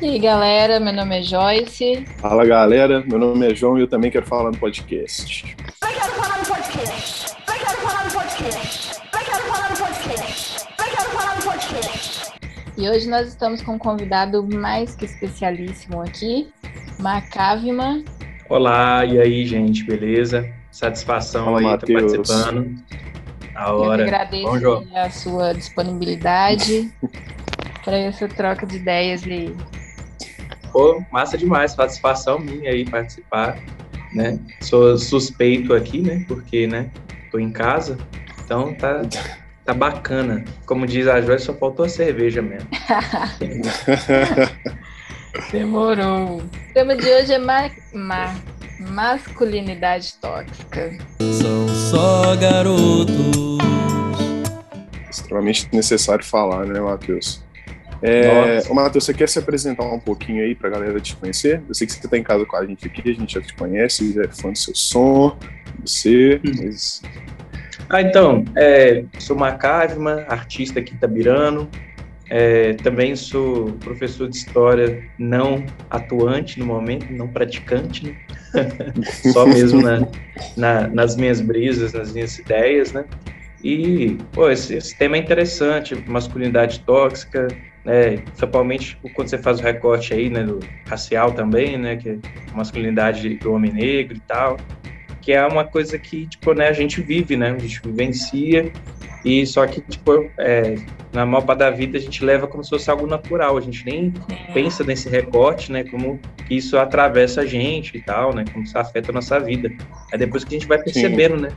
E aí, galera, meu nome é Joyce. Fala, galera, meu nome é João e eu também quero falar no podcast. Eu quero falar no podcast. Eu quero falar no podcast. Eu quero falar no podcast. Eu quero falar no podcast. E hoje nós estamos com um convidado mais que especialíssimo aqui, Macavima. Olá, e aí, gente, beleza? Satisfação Fala, aí, estar Matheus. participando. A Eu hora. agradeço Bom, João. a sua disponibilidade para essa troca de ideias aí. Pô, massa demais, satisfação minha aí participar, né? Sou suspeito aqui, né? Porque, né? Tô em casa, então tá, tá bacana. Como diz a Joyce, só faltou a cerveja mesmo. Demorou. O tema de hoje é ma- ma- masculinidade tóxica. São só garotos. Extremamente necessário falar, né, Matheus? É, ô, Matheus, você quer se apresentar um pouquinho aí pra galera te conhecer? Eu sei que você tá em casa com a gente aqui, a gente já te conhece, já é fã do seu som, você, mas Ah, então, é, sou Macavima, artista aqui itabirano. É, também sou professor de história não atuante no momento, não praticante, né? só mesmo na, na- nas minhas brisas, nas minhas ideias, né? E, pô, esse, esse tema é interessante, masculinidade tóxica, né? Principalmente quando você faz o recorte aí, né, do racial também, né? Que é a masculinidade do homem negro e tal que é uma coisa que, tipo, né, a gente vive, né, a gente vivencia, e só que, tipo, é, na maior parte da vida a gente leva como se fosse algo natural, a gente nem pensa nesse recorte, né, como isso atravessa a gente e tal, né, como isso afeta a nossa vida. É depois que a gente vai percebendo, né,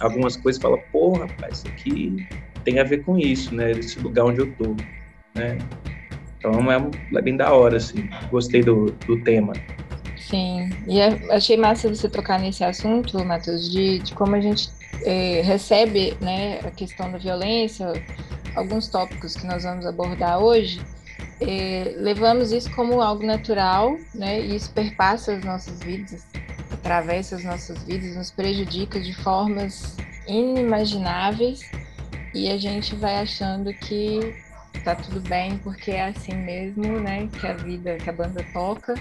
algumas coisas fala, porra, rapaz, isso aqui tem a ver com isso, né, esse lugar onde eu tô, né. Então é, é bem da hora, assim, gostei do, do tema. Sim, e é- achei massa você tocar nesse assunto, Matheus, de, de como a gente eh, recebe né, a questão da violência, alguns tópicos que nós vamos abordar hoje, eh, levamos isso como algo natural, né, e isso perpassa as nossas vidas, atravessa as nossas vidas, nos prejudica de formas inimagináveis, e a gente vai achando que tá tudo bem porque é assim mesmo, né, que a vida, que a banda toca,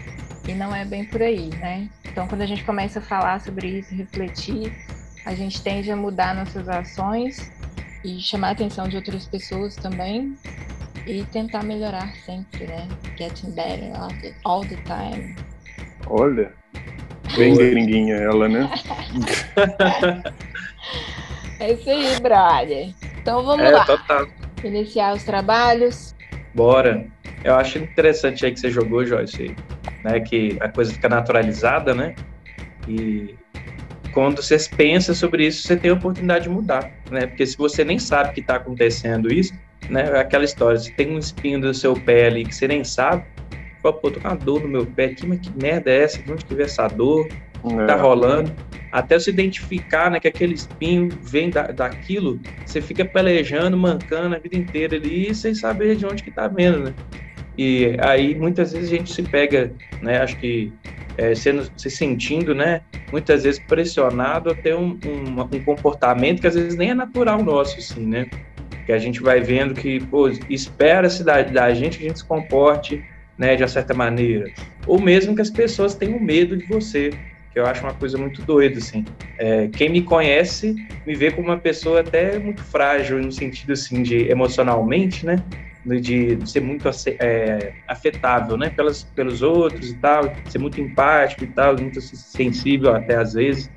e não é bem por aí, né? Então, quando a gente começa a falar sobre isso, refletir, a gente tende a mudar nossas ações e chamar a atenção de outras pessoas também e tentar melhorar sempre, né? Getting better all the, all the time. olha, bem gringuinha ela, né? É isso aí, brother. Então, vamos É, lá. total. Iniciar os trabalhos. Bora. Eu acho interessante aí que você jogou, Joyce, né? Que a coisa fica naturalizada, né? E quando você pensa sobre isso, você tem a oportunidade de mudar, né? Porque se você nem sabe que está acontecendo isso, né? É aquela história, se tem um espinho do seu pé ali que você nem sabe, fala, pô, tô com uma dor no meu pé aqui, mas que merda é essa? De onde que veio essa dor? Tá É, rolando, até você identificar né, que aquele espinho vem da, daquilo, você fica pelejando, mancando a vida inteira ali, sem saber de onde que tá vendo, né? E aí, muitas vezes, a gente se pega, né, acho que é, sendo, se sentindo, né, muitas vezes pressionado a ter um, um, um comportamento que às vezes nem é natural nosso, assim, né? Que a gente vai vendo que, pô, espera-se da, da gente que a gente se comporte, né, de uma certa maneira. Ou mesmo que as pessoas tenham medo de você, que eu acho uma coisa muito doida, assim. É, quem me conhece me vê como uma pessoa até muito frágil, no sentido, assim, de emocionalmente, né? De ser muito é, afetável, né? Pelas, pelos outros e tal, ser muito empático e tal, muito sensível até às vezes.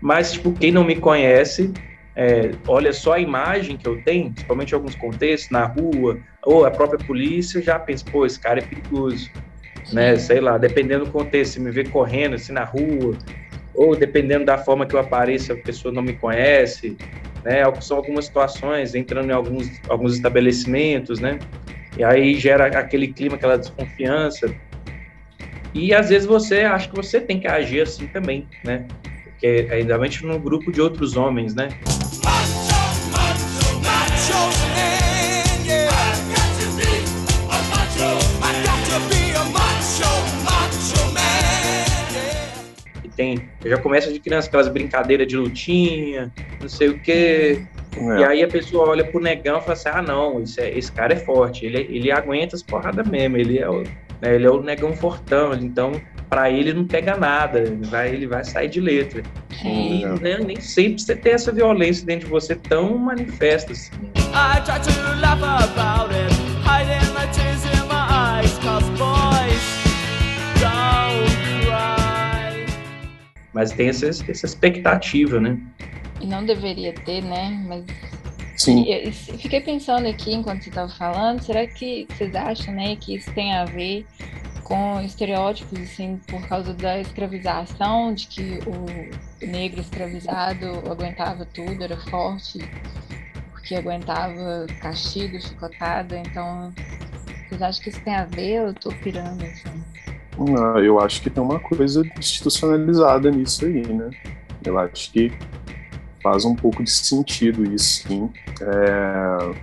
Mas, tipo, quem não me conhece, é, olha só a imagem que eu tenho, principalmente em alguns contextos, na rua, ou a própria polícia, já pensa, pô, esse cara é perigoso né? Sei lá, dependendo do contexto, se me vê correndo assim na rua, ou dependendo da forma que eu apareço, a pessoa não me conhece, né? São algumas situações, entrando em alguns, alguns estabelecimentos, né? E aí gera aquele clima, aquela desconfiança. E às vezes você acha que você tem que agir assim também, né? Porque ainda mais num grupo de outros homens, né? Tem, eu já começo de criança aquelas brincadeiras de lutinha, não sei o quê. É. E aí a pessoa olha pro negão e fala assim: ah, não, esse, é- esse cara é forte, ele, ele aguenta as porradas mesmo, ele é o, né? Ele é o negão fortão, então para ele não pega nada, ele vai, ele vai sair de letra. E É. né, nem sempre você tem essa violência dentro de você tão manifesta assim. I try to laugh about it, hiding my tears Mas tem essa, essa expectativa, né? E não deveria ter, né? Mas Sim. e- e fiquei pensando aqui enquanto você estava falando, será que vocês acham, né, que isso tem a ver com estereótipos, assim, por causa da escravização, de que o negro escravizado aguentava tudo, era forte, porque aguentava castigo, chicotada, então vocês acham que isso tem a ver? Eu tô pirando, assim. Não, eu acho que tem uma coisa institucionalizada nisso aí, né? Eu acho que faz um pouco de sentido isso, sim. É,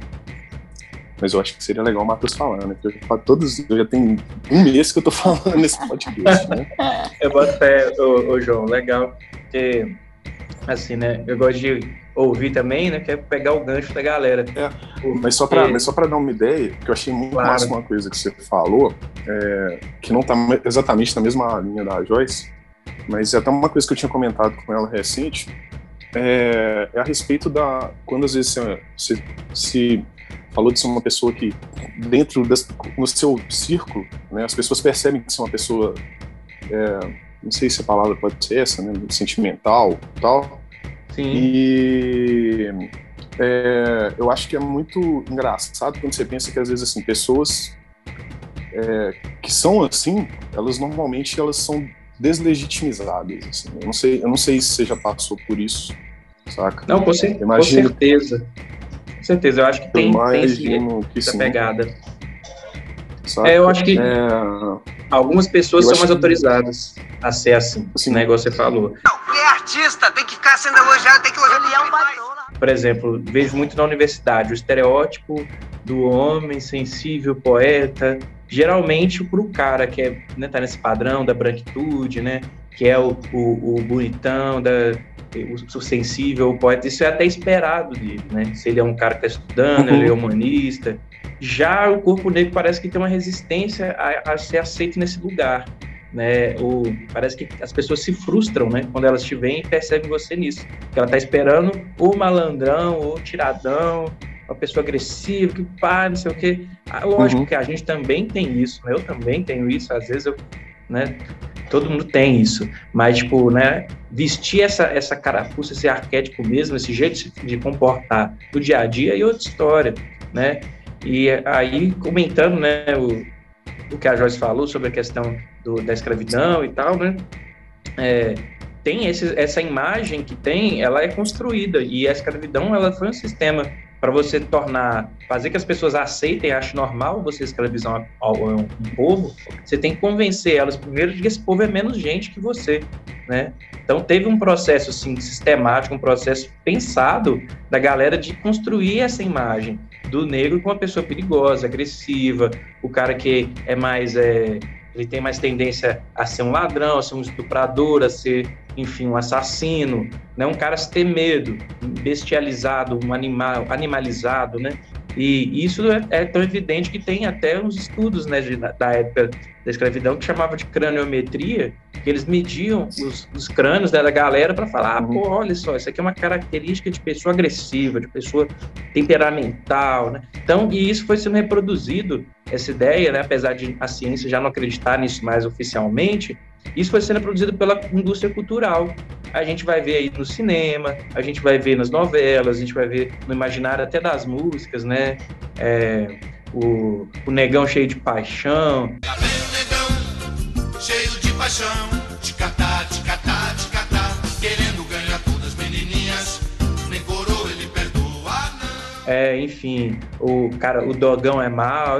Mas eu acho que seria legal o Matheus falar, né? Porque todos, eu já tenho um mês que eu tô falando nesse podcast, né? Eu boto fé, ô, ô, João, legal, porque, assim, né, eu gosto de ouvir também, né, que é pegar o gancho da galera. Mas só para mas só pra dar uma ideia, que eu achei muito Claro. massa uma coisa que você falou, é, que não tá exatamente na mesma linha da Joyce, mas é até uma coisa que eu tinha comentado com ela recente, é, é a respeito da. Quando às vezes você, você se falou de ser uma pessoa que, dentro das, no seu círculo, né, as pessoas percebem que você é uma pessoa. é, não sei se a palavra pode ser essa, né? Sentimental tal. Sim, E é, eu acho que é muito engraçado quando você pensa que às vezes assim pessoas é, que são assim, elas normalmente elas são deslegitimizadas. Assim. Eu não sei, eu não sei se você já passou por isso, saca? não, com, cer- com Imagino- certeza. Com certeza, eu acho que Eu tem, tem esse- que essa sim, pegada. saca? É, eu acho que É, algumas pessoas Eu são mais que- autorizadas a ser assim, Assim, né, igual você falou. Ele é artista, tem que ficar sendo elogiado, tem que elogiar Ele é um. Por exemplo, vejo muito na universidade o estereótipo do homem sensível, poeta, geralmente para o cara que é, né, tá nesse padrão da branquitude, né, que é o, o, o bonitão, da, o, o sensível, o poeta, isso é até esperado dele, né? Se ele é um cara que está estudando, Uhum. ele é humanista. Já o corpo negro parece que tem uma resistência a, a ser aceito nesse lugar. Né, ou parece que as pessoas se frustram, né, quando elas te veem e percebem você nisso, que ela tá esperando o malandrão, ou o tiradão, uma pessoa agressiva, que pá, não sei o quê. Ah, lógico Uhum. que a gente também tem isso, né? Eu também tenho isso, às vezes eu, né? Todo mundo tem isso, mas tipo, né? Vestir essa essa carapuça, esse arquétipo mesmo, esse jeito de comportar no dia a dia é outra história, né? E aí comentando, né? O, o que a Joyce falou sobre a questão do, da escravidão e tal, né? É, tem esse, essa imagem que tem, ela é construída e a escravidão ela foi um sistema para você tornar, fazer que as pessoas aceitem, achem normal você escravizar um, um, povo, você tem que convencer elas primeiro de que esse povo é menos gente que você, né? Então teve um processo assim sistemático, um processo pensado da galera de construir essa imagem do negro como uma pessoa perigosa, agressiva, o cara que é mais é, ele tem mais tendência a ser um ladrão, a ser um estuprador, a ser, enfim, um assassino, né? Um cara a ter medo, bestializado, um animal, animalizado, né? E isso é, é tão evidente que tem até uns estudos, né, de, da época da escravidão que chamava de craniometria, que eles mediam os, os crânios né, da galera para falar, ah, pô, olha só, isso aqui é uma característica de pessoa agressiva, de pessoa temperamental, né? Então, e isso foi sendo reproduzido, essa ideia, né, apesar de a ciência já não acreditar nisso mais oficialmente, isso foi sendo produzido pela indústria cultural. A gente vai ver aí no cinema, a gente vai ver nas novelas, a gente vai ver no imaginário até das músicas, né? É, o, o negão cheio de paixão, Tá vem o negão, cheio de paixão, te catar, te catar, te catar, querendo ganhar todas as menininhas, nem coroa ele perdoa, não. é, enfim, o cara, o dogão é mal.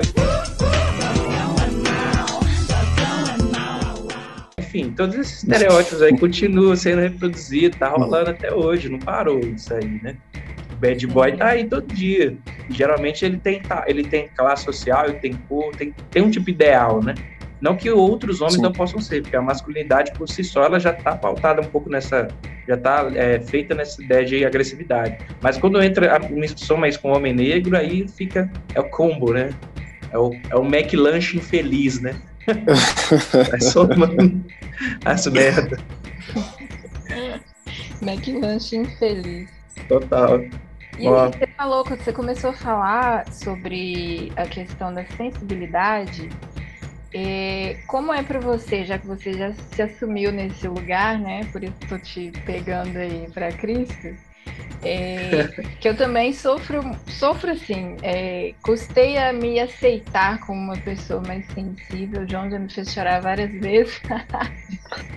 Enfim, todos esses estereótipos aí continuam sendo reproduzidos, tá rolando até hoje, não parou isso aí, né? O bad boy tá aí todo dia. Geralmente ele tem, ele tem classe social, ele tem cor, tem, tem um tipo ideal, né? Não que outros homens Sim. não possam ser, porque a masculinidade por si só ela já tá pautada um pouco nessa, já tá é, feita nessa ideia de agressividade. Mas quando entra a mistura mais com o homem negro, aí fica, é o combo, né? É o, é o McLanche infeliz, né? Vai somando as merda. McLanche infeliz. Total. E aí, você falou, quando você começou a falar sobre a questão da sensibilidade, eh, como é para você, já que você já se assumiu nesse lugar, né? Por isso estou te pegando aí para Cristo, eh, que eu também sofro, sofro assim, eh, custei a me aceitar como uma pessoa mais sensível. O João já me fez chorar várias vezes.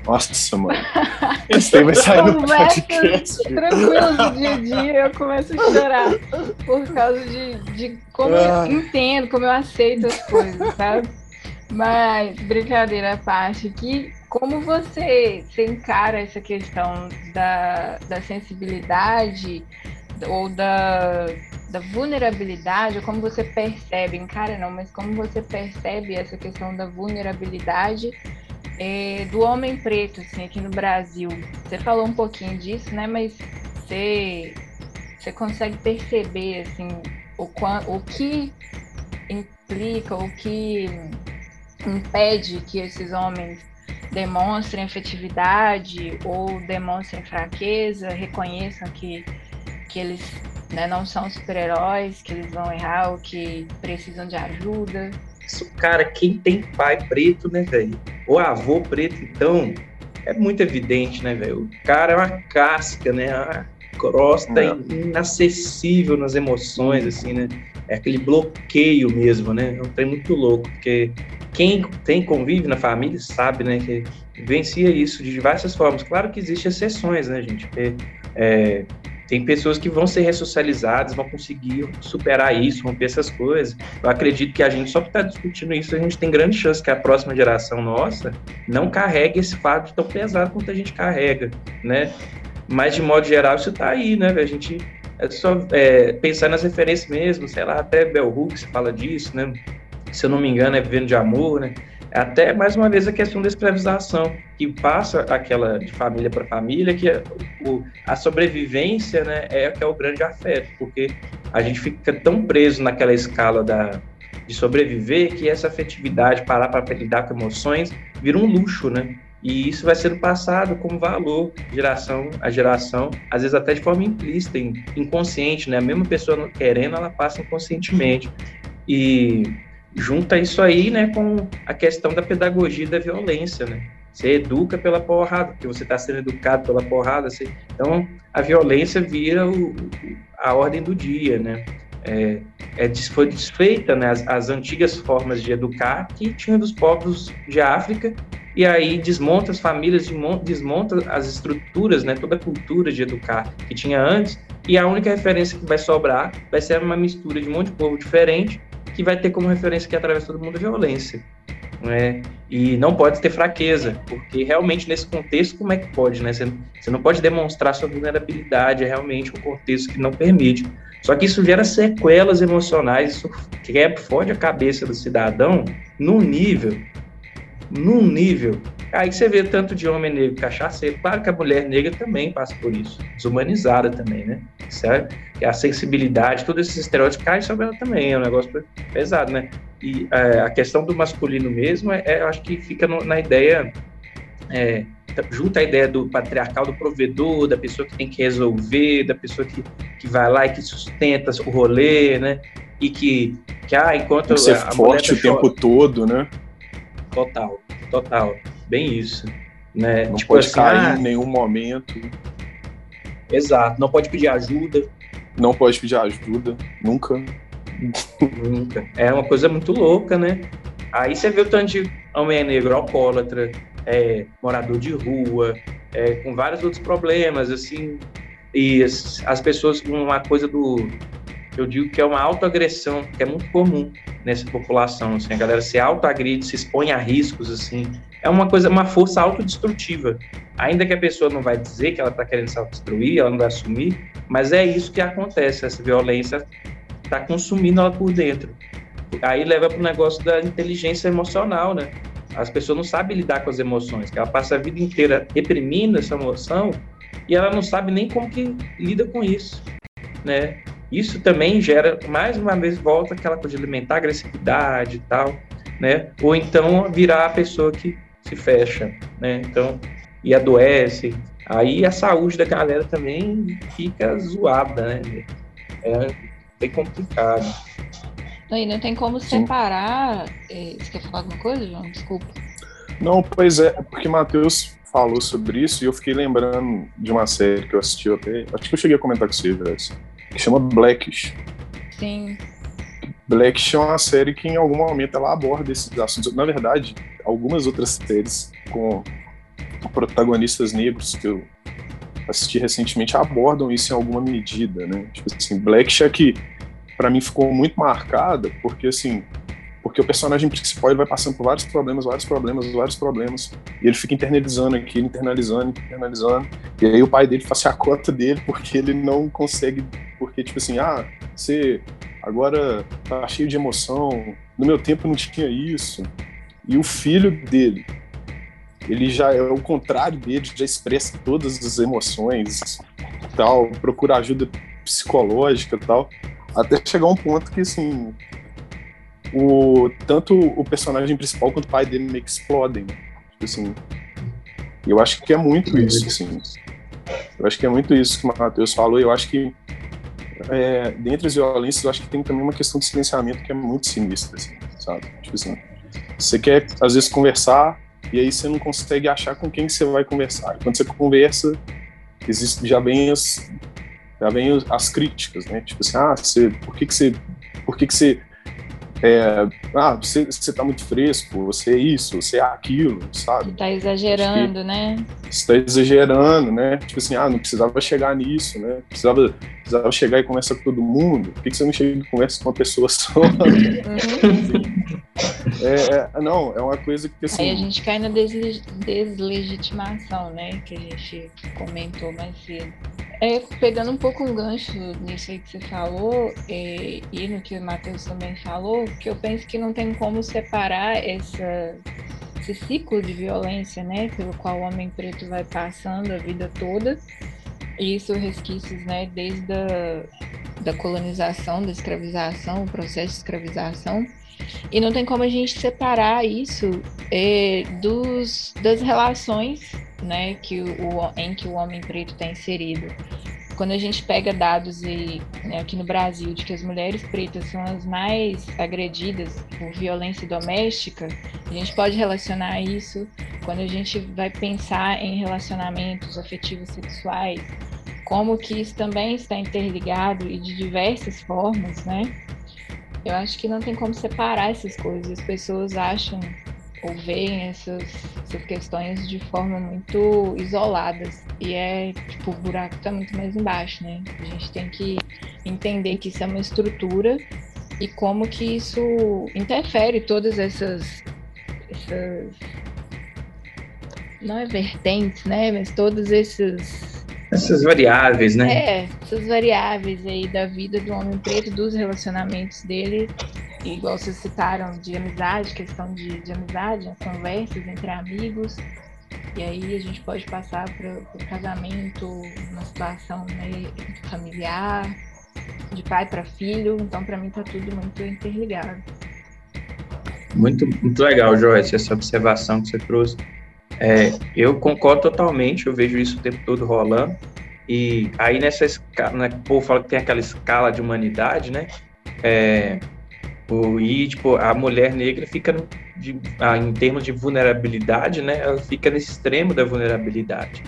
Nossa, mano. Isso aí vai sair no podcast. tranquilas do dia a dia, eu começo a chorar por causa de, de como Ah. eu entendo, como eu aceito as coisas, sabe? Mas, brincadeira à parte aqui, como você, encara essa questão da, da sensibilidade ou da, da vulnerabilidade, ou como você percebe, encara não, mas como você percebe essa questão da vulnerabilidade é, do homem preto, assim, aqui no Brasil. Você falou um pouquinho disso, né? Mas você, você consegue perceber, assim, o, o que implica, o que impede que esses homens demonstrem afetividade ou demonstrem fraqueza, reconheçam que, que eles né, não são super-heróis, que eles vão errar ou que precisam de ajuda. Isso, cara, quem tem pai preto, né, velho? Ou avô preto, então, é muito evidente, né, velho? O cara é uma casca, né? Uma crosta É. inacessível nas emoções, assim, né? É aquele bloqueio mesmo, né? É um trem muito louco, porque quem tem convive na família sabe, né, que vivencia isso de diversas formas. Claro que existem exceções, né, gente? Porque, é, tem pessoas que vão ser ressocializadas, vão conseguir superar isso, romper essas coisas. Eu acredito que a gente, só por estar discutindo isso, a gente tem grande chance que a próxima geração nossa não carregue esse fardo tão pesado quanto a gente carrega, né? Mas, de modo geral, isso tá aí, né? A gente é só é, pensar nas referências mesmo, sei lá, até Bell Hooks fala disso, né? Se eu não me engano, é Vivendo de Amor, né? Até, mais uma vez, a questão da escravização, que passa aquela de família para família, que é o, a sobrevivência, né, é que é o grande afeto, porque a gente fica tão preso naquela escala da, de sobreviver que essa afetividade, parar para lidar com emoções, vira um luxo, né? E isso vai sendo passado como valor, geração a geração, às vezes até de forma implícita, in- inconsciente, né? A mesma pessoa querendo, ela passa inconscientemente. E junta isso aí, né, com a questão da pedagogia da violência, né? Você educa pela porrada, porque você está sendo educado pela porrada. você- Então, a violência vira o- a ordem do dia, né? É, é foi desfeita né, as, as antigas formas de educar que tinham dos povos de África e aí desmonta as famílias, desmon- desmonta as estruturas, né, toda a cultura de educar que tinha antes e a única referência que vai sobrar vai ser uma mistura de um monte de povo diferente que vai ter como referência que atravessa todo mundo a violência. Né? E não pode ter fraqueza, porque realmente nesse contexto, como é que pode, né? Você, você não pode demonstrar sua vulnerabilidade, é realmente um contexto que não permite. Só que isso gera sequelas emocionais, isso quebra, fode a cabeça do cidadão num nível, num nível. Aí você vê tanto de homem negro cachaceiro, claro que a mulher negra também passa por isso, desumanizada também, né? Certo? Que a sensibilidade, todos esses estereótipos caem sobre ela também, é um negócio pesado, né? E é, a questão do masculino mesmo, é, é, eu acho que fica no- na ideia, é, junta a ideia do patriarcal, do provedor, da pessoa que tem que resolver, da pessoa que, que vai lá e que sustenta o rolê, né? E que, que ah, enquanto Tem que ser a- a mulher forte tá o tempo todo, né? Total, total. Bem isso. Né? Não tipo pode assim, cair ah, em nenhum momento. exato, não pode pedir ajuda, Não pode pedir ajuda, nunca. nunca. É uma coisa muito louca, né? Aí você vê o tanto de homem negro alcoólatra, é, morador de rua, é, com vários outros problemas, assim, e as, as pessoas, uma coisa do, eu digo que é uma autoagressão, que é muito comum nessa população, assim, a galera se autoagride, se expõe a riscos, assim, é uma coisa, uma força autodestrutiva, ainda que a pessoa não vai dizer que ela está querendo se autodestruir, ela não vai assumir, mas é isso que acontece, essa violência está consumindo ela por dentro. Aí leva para o negócio da inteligência emocional, né? As pessoas não sabem lidar com as emoções, ela passa a vida inteira reprimindo essa emoção e ela não sabe nem como que lida com isso, né? Isso também gera, mais uma vez, volta aquela coisa de alimentar agressividade e tal. né? Ou então virar a pessoa que se fecha, né? Então, e adoece. Aí a saúde da galera também fica zoada, né? É bem complicado. Aí não tem como separar. eh, Você quer falar alguma coisa, João? Desculpa. Não, pois é, porque Matheus falou sobre isso e eu fiquei lembrando de uma série que eu assisti até. Acho que eu cheguei a comentar com você, Jess, que chama Blackish. Sim. Blackish é uma série que em algum momento ela aborda esses assuntos. Na verdade, algumas outras séries com protagonistas negros que eu assisti recentemente abordam isso em alguma medida, né? Tipo assim, Blackish é que para mim ficou muito marcada porque assim, porque o personagem principal ele vai passando por vários problemas, vários problemas, vários problemas, e ele fica internalizando aquilo, internalizando, internalizando, e aí o pai dele faz a cota dele porque ele não consegue, porque tipo assim, ah, você agora tá cheio de emoção, no meu tempo não tinha isso, e o filho dele, ele já é o contrário dele, já expressa todas as emoções, tal, procura ajuda psicológica, tal, até chegar um ponto que assim, o tanto o personagem principal quanto o pai dele meio que explodem, né? tipo assim. Eu acho que é muito isso, assim. Eu acho que é muito isso que o Matheus falou. Eu acho que é, dentre as violências, eu acho que tem também uma questão de silenciamento que é muito sinistra, assim, sabe? Tipo assim, você quer às vezes conversar e aí você não consegue achar com quem você vai conversar. E quando você conversa, existe já vem as já vem as- as críticas, né? Tipo assim, ah, você, por que que você, por que que você é, ah, você, você tá muito fresco, você é isso, você é aquilo, sabe? Tá exagerando, né? Você está exagerando, né? Tipo assim, ah, não precisava chegar nisso, né? Precisava, precisava chegar e conversar com todo mundo. Por que, que você não chega e conversa com uma pessoa só? Uhum. é, é- não, é uma coisa que assim. Aí a gente cai na desle- deslegitimação, né? Que a gente comentou mais cedo. É, pegando um pouco um gancho nisso aí que você falou, é, e no que o Matheus também falou, que eu penso que não tem como separar essa, esse ciclo de violência, né? Pelo qual o homem preto vai passando a vida toda. E isso resquícios, né? Desde a da colonização, da escravização, o processo de escravização. E não tem como a gente separar isso é, dos, das relações né, que o, em que o homem preto está inserido. Quando a gente pega dados e, né, aqui no Brasil de que as mulheres pretas são as mais agredidas por violência doméstica, a gente pode relacionar isso quando a gente vai pensar em relacionamentos afetivos sexuais, como que isso também está interligado e de diversas formas, né? Eu acho que não tem como separar essas coisas. As pessoas acham ou veem essas, essas questões de forma muito isoladas. E é, tipo, o buraco tá muito mais embaixo, né? A gente tem que entender que isso é uma estrutura e como que isso interfere todas essas, essas não é vertentes, né? Mas todos esses Essas variáveis, né? é, essas variáveis aí da vida do homem preto, dos relacionamentos dele, igual vocês citaram, de amizade, questão de, de amizade, as conversas entre amigos, e aí a gente pode passar para o casamento, uma situação né, familiar, de pai para filho, então para mim tá tudo muito interligado. Muito, muito legal, Joyce, essa observação que você trouxe. É, eu concordo totalmente, eu vejo isso o tempo todo rolando. E aí nessa escala, né, o povo fala que tem aquela escala de humanidade, né? É, o, e tipo, a mulher negra fica, de- ah, em termos de vulnerabilidade, né? Ela fica nesse extremo da vulnerabilidade.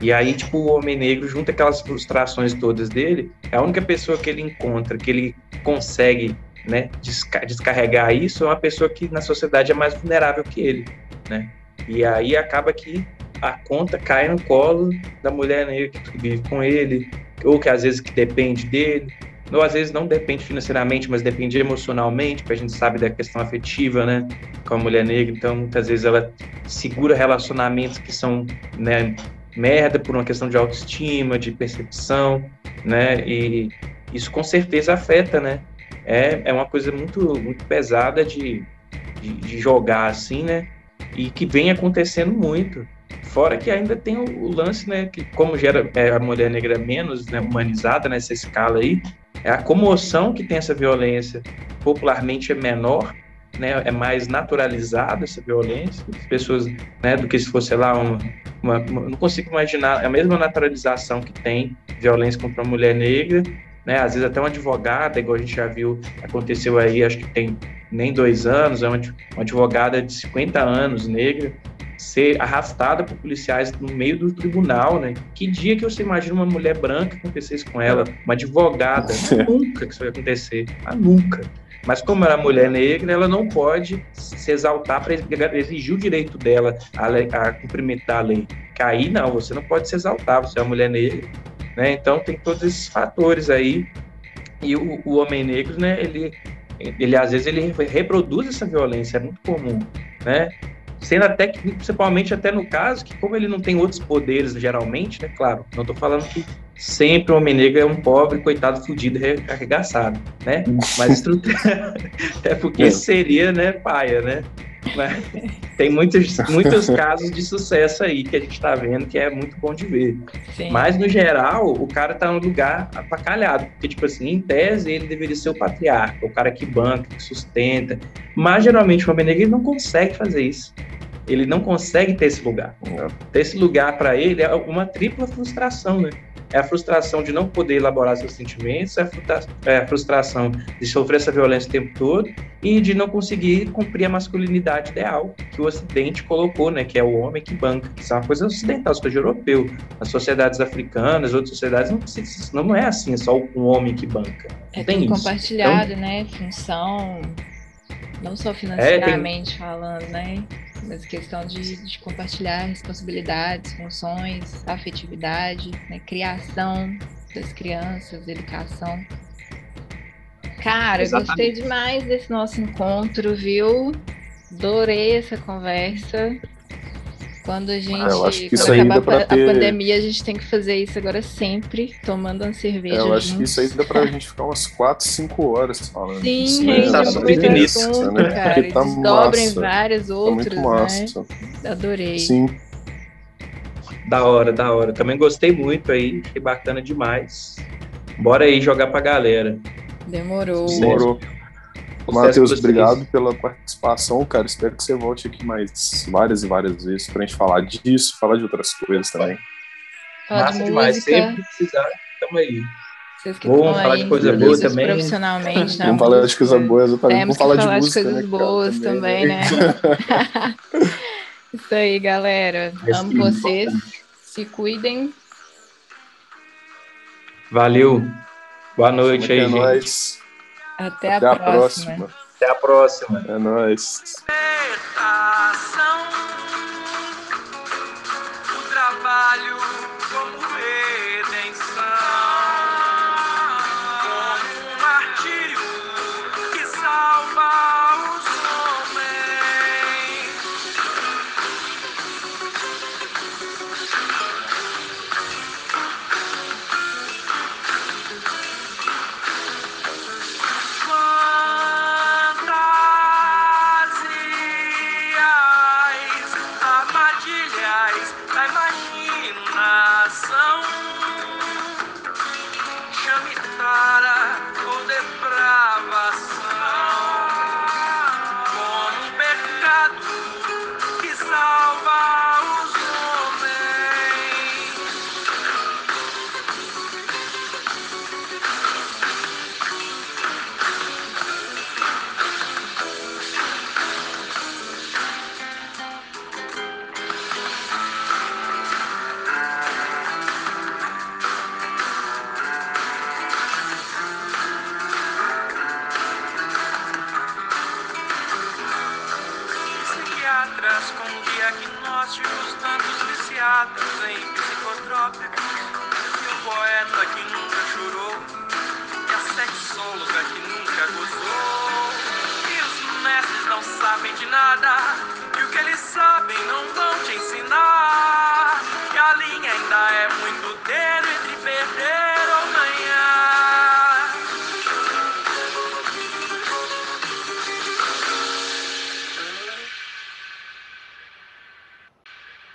E aí, tipo, o homem negro junta aquelas frustrações todas dele, é a única pessoa que ele encontra, que ele consegue né, desca- descarregar isso é uma pessoa que na sociedade é mais vulnerável que ele, né? E aí acaba que a conta cai no colo da mulher negra que vive com ele, ou que às vezes que depende dele, ou às vezes não depende financeiramente, mas depende emocionalmente, porque a gente sabe da questão afetiva, né, com a mulher negra, então muitas vezes ela segura relacionamentos que são, né, merda por uma questão de autoestima, de percepção, né, e isso com certeza afeta, né, é, é uma coisa muito, muito pesada de, de, de jogar assim, né? E que vem acontecendo muito. Fora que ainda tem o, lance, né? Que como gera é, a mulher negra menos né, humanizada nessa escala aí, a comoção que tem essa violência popularmente é menor né, é mais naturalizada essa violência, as pessoas, né, do que se fosse, lá, uma, uma, não consigo imaginar a mesma naturalização que tem violência contra uma mulher negra, né, às vezes até uma advogada, igual a gente já viu, aconteceu aí, acho que tem nem dois anos, é uma, uma advogada de 50 anos, negra, ser arrastada por policiais no meio do tribunal, né? Que dia que você imagina uma mulher branca acontecer isso com ela, uma advogada? nunca que isso vai acontecer, mas nunca. Mas como ela é mulher negra, ela não pode se exaltar para exigir o direito dela a, le- a cumprimentar a lei. Que aí não, você não pode se exaltar, você é uma mulher negra, né? Então tem todos esses fatores aí. E o, o homem negro, né? Ele, ele às vezes ele reproduz essa violência, é muito comum, né? Sendo até que, principalmente até no caso, que como ele não tem outros poderes geralmente, né? Claro, não tô falando que sempre o homem negro é um pobre, coitado, fudido, re- arregaçado, né? Mas estrutura... até porque É. seria, né, paia, né? Mas tem muitos, muitos casos de sucesso aí que a gente tá vendo que é muito bom de ver. Sim. Mas, no geral, o cara tá num lugar apacalhado. Porque, tipo assim, em tese, ele deveria ser o patriarca, o cara que banca, que sustenta. Mas, geralmente, o homem negro ele não consegue fazer isso. Ele não consegue ter esse lugar. Ter esse lugar para ele é uma tripla frustração, né? É a frustração de não poder elaborar seus sentimentos, é a é a frustração de sofrer essa violência o tempo todo e de não conseguir cumprir a masculinidade ideal que o Ocidente colocou, né? Que é o homem que banca. Isso é uma coisa ocidental, isso é europeu. As sociedades africanas, outras sociedades, não, não é assim, é só um homem que banca. É Não tem tudo isso. compartilhado, né? Função, não só financeiramente falando, né? Mas questão de, de compartilhar responsabilidades, funções, afetividade, né? criação das crianças, educação. Cara, eu Exatamente. gostei demais desse nosso encontro, viu? Adorei essa conversa. Quando a gente Ah, eu acho que quando isso acabar pra a ter- a pandemia, a gente tem que fazer isso agora sempre, tomando uma cerveja. É, eu acho que juntos. isso aí dá pra gente ficar umas 4, 5 horas falando. Sim, disso, rende Tá muito super assunto, né? cara. Porque tá Desdobra em massa. várias Tá outras, muito né? massa. Adorei. Sim. Da hora, da hora. Também gostei muito aí, achei bacana demais. Bora aí jogar pra galera. Demorou. Demorou. Matheus, obrigado pela participação, cara. Espero que você volte aqui mais várias e várias vezes pra gente falar disso, falar de outras coisas também. Falar Massa de demais. Sempre precisar, tamo aí. vocês que Vamos estão falar aí de coisa boa também. profissionalmente. na Vamos falar de coisa boa, exatamente. Vamos falar de música, de coisas né, cara, boas também, né? Isso aí, galera. Mas Amo vocês. Se cuidem. Valeu. Boa noite aí, é gente. nóis. Até, Até a a próxima. próxima. Até a próxima. É nóis.